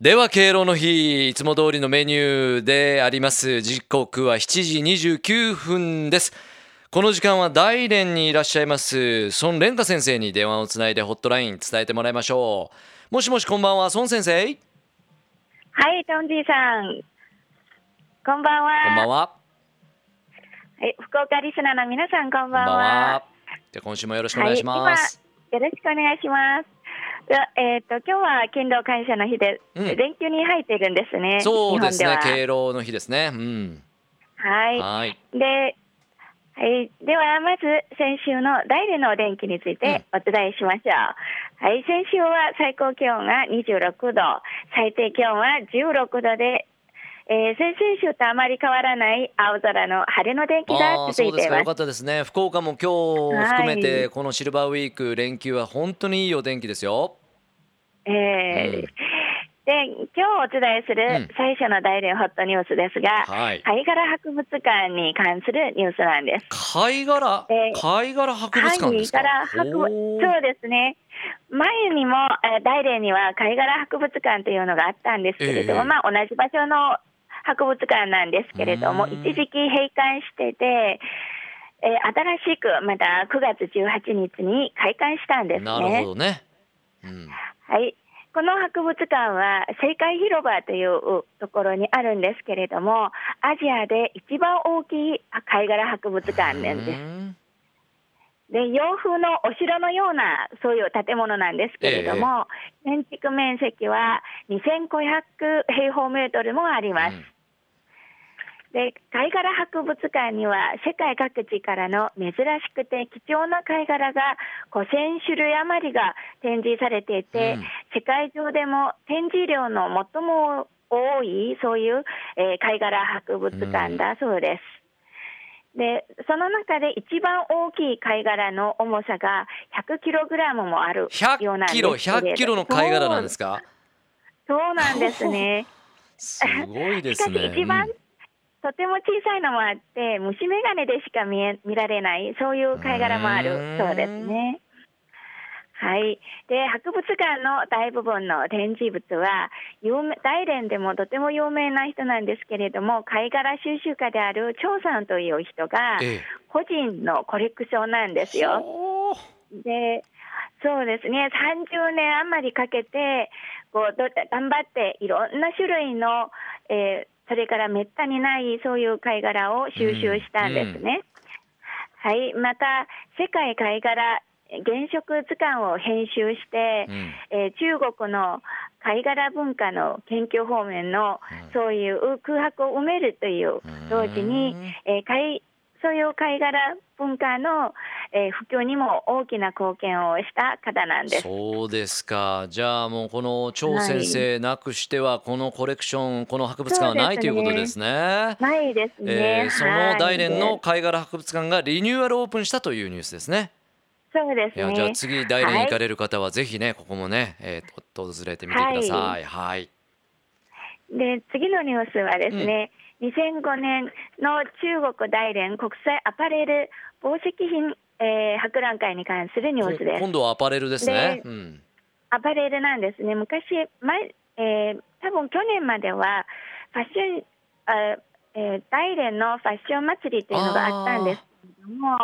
では敬老の日いつも通りのメニューであります。時刻は7時29分です。この時間は大連にいらっしゃいます孫蓮華先生に電話をつないでホットライン伝えてもらいましょう。もしもしこんばんは孫先生。はいトンジーさん。こんばんは。こんばんは。はい福岡リスナーの皆さんこんばんは。こんばんは。じゃ今週もよろしくお願いします、はい、よろしくお願いしますえっ、ー、と今日は勤労感謝の日で、うん、連休に入っているんですね。そうですね。敬老の日ですね。うん。はい。はいで、はい、ではまず先週の大連のお天気についてお伝えしましょう。うん、はい、先週は最高気温が26度、最低気温は16度で。えー、先々週とあまり変わらない青空の晴れの天気が続いています。よかったですね。福岡も今日含めてこのシルバーウィーク連休は本当にいいお天気ですよ。えー、うん、で今日お伝えする最初の大連ホットニュースですが、うんはい、貝殻博物館に関するニュースなんです。貝殻、えー、貝殻博物館ですか？貝殻博そうですね。前にも大連には貝殻博物館というのがあったんですけれども、えー、まあ同じ場所の博物館なんですけれども、一時期閉館してて、えー、新しくまた9月18日に開館したんですね。なるほどね。うん、はい。この博物館は世界広場というところにあるんですけれども、アジアで一番大きい貝殻博物館なんです。で洋風のお城のようなそういう建物なんですけれども、ええ、建築面積は2500平方メートルもあります。うんで貝殻博物館には世界各地からの珍しくて貴重な貝殻が5000種類余りが展示されていて、うん、世界中でも展示量の最も多いそういう、えー、貝殻博物館だそうです。うん、でその中で一番大きい貝殻の重さが100キログラムもあるようなんですけれど100キロの貝殻なんですか？そうなんですね。すごいですね。一番、うんとても小さいのもあって虫眼鏡でしか見え見られないそういう貝殻もあるそうですね。はい、で博物館の大部分の展示物は有名大連でもとても有名な人なんですけれども貝殻収集家である張さんという人が個人のコレクションなんですよ。でそうですね。30年余りかけてこう頑張っていろんな種類の、えーそれからめったにないそういう貝殻を収集したんですね。うんうん、はい、また世界貝殻原色図鑑を編集して、うん、えー、中国の貝殻文化の研究方面の、そういう空白を埋めるという同時に、えー、貝そういう貝殻文化の、えー、普及にも大きな貢献をした方なんです。そうですか。じゃあもうこの張先生なくしてはこのコレクション、この博物館はない、ね、ということですね。ないですね。えー、その大連の貝殻博物館がリニューアルオープンしたというニュースですね。そうですね。いやじゃあ次大連行かれる方はぜひね、ここもね、えー、訪れてみてください。はい。はい、で次のニュースはですね。うん2005年の中国大連国際アパレル宝石品、えー、博覧会に関するニュースです。今度はアパレルですね。うん、アパレルなんですね。昔前、えー、多分去年まではファッションあ、えー、大連のファッション祭りというのがあったんですけども、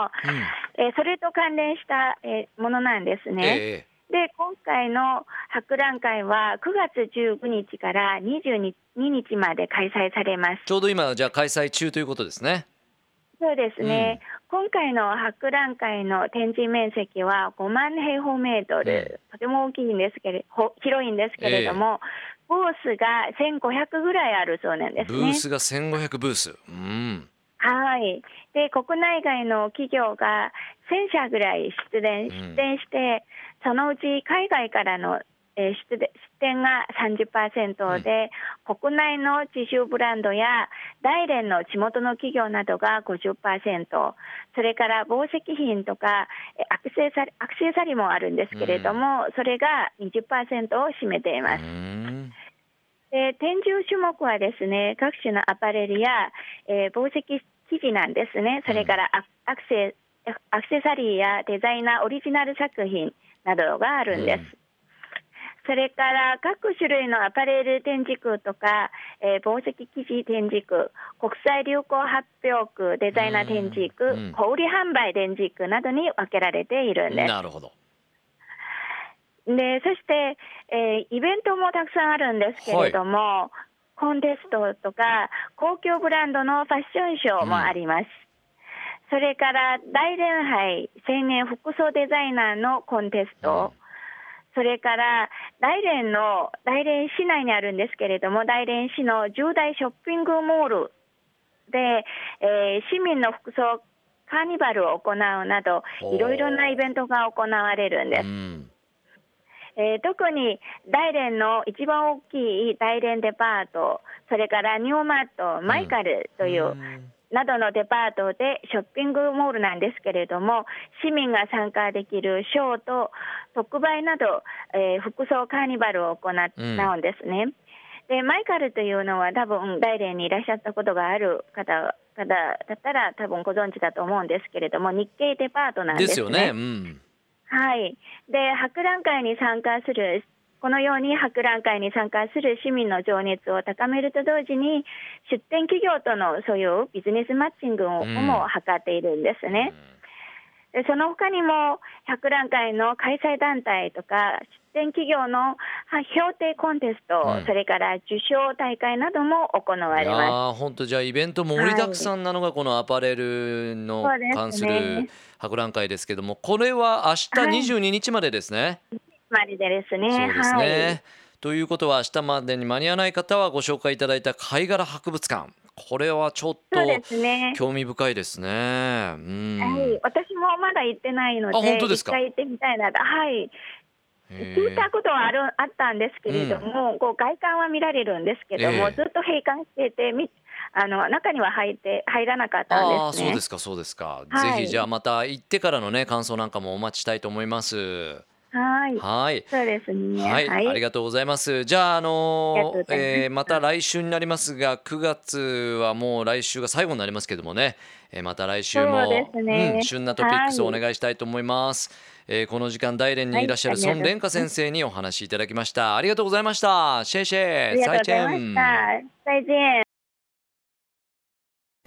うん、えー、それと関連した、えー、ものなんですね。えーで今回の博覧会は9月15日から22日まで開催されますちょうど今、じゃあ開催中ということですね。そうですね、うん、今回の博覧会の展示面積は5万平方メートル、うん、とても大きいんですけれ広いんですけれども、えー、ブースが1500ぐらいあるそうなんですね。ブースが1500ブース。うん。はい。で、国内外の企業が1000社ぐらい出展出展して、うん、そのうち海外からの、えー、出出展が30%で、うん、国内の自主ブランドや大連の地元の企業などが50%、それから宝石品とかアクセサリアクセサリーもあるんですけれども、うん、それが20%を占めています。で展示種目はですね各種のアパレルや、えー、宝石生地なんですね、それからアクセアクセサリーやデザイナーオリジナル作品などがあるんです。それから各種類のアパレル展示区とか、えー、宝石生地展示区、国際流行発表区、デザイナー展示区、うん小売販売展示区などに分けられているんです。なるほど。で、そして、えー、イベントもたくさんあるんですけれども、はい、コンテストとか、公共ブランドのファッションショーもあります。うんそれから大連杯青年服装デザイナーのコンテスト、うんそれから大連の大連市内にあるんですけれども、大連市の重大ショッピングモールで、えー、市民の服装カーニバルを行うなど、いろいろなイベントが行われるんです。えー、特に大連の一番大きい大連デパート、それからニューマート、マイカルという、うんなどのデパートでショッピングモールなんですけれども、市民が参加できるショーと特売など、えー、服装カーニバルを行ったんですね。うん、でマイカルというのは多分大連にいらっしゃったことがある方方だったら多分ご存知だと思うんですけれども日系デパートなんですね。ですよね。うん、はい。で博覧会に参加するこのように博覧会に参加する市民の情熱を高めると同時に、出展企業とのそういうビジネスマッチングをも図っているんですね。でその他にも博覧会の開催団体とか出展企業の評定コンテスト、うん、それから受賞大会なども行われます。本当じゃあイベント盛りだくさんなのがこのアパレルの関する博覧会ですけども、これは明日22日までですね。はいまでですね。そうですね、はい、ということは明日までに間に合わない方はご紹介いただいた貝殻博物館これはちょっと興味深いですね。うん、はい、私もまだ行ってないので、あ本当ですか？行ってみたいな。はい。聞いたことはあるあったんですけれども、うん、こう外観は見られるんですけども、ずっと閉館してて、みあの中には入って入らなかったんです、ね、あそうですか、そうですか。はい、ぜひじゃあまた行ってからのね感想なんかもお待ちしたいと思います。はい。はい。そうですね。はい。はい、ありがとうございます。じゃあ、あのー、えー、また来週になりますが、9月はもう来週が最後になりますけどもね、えー、また来週も、ね、うん、旬なトピックスをお願いしたいと思います。はい、えー、この時間大連にいらっしゃる孫蓮華先生にお話しいただきました。ありがとうございました。シェイシェイ。再见。再见。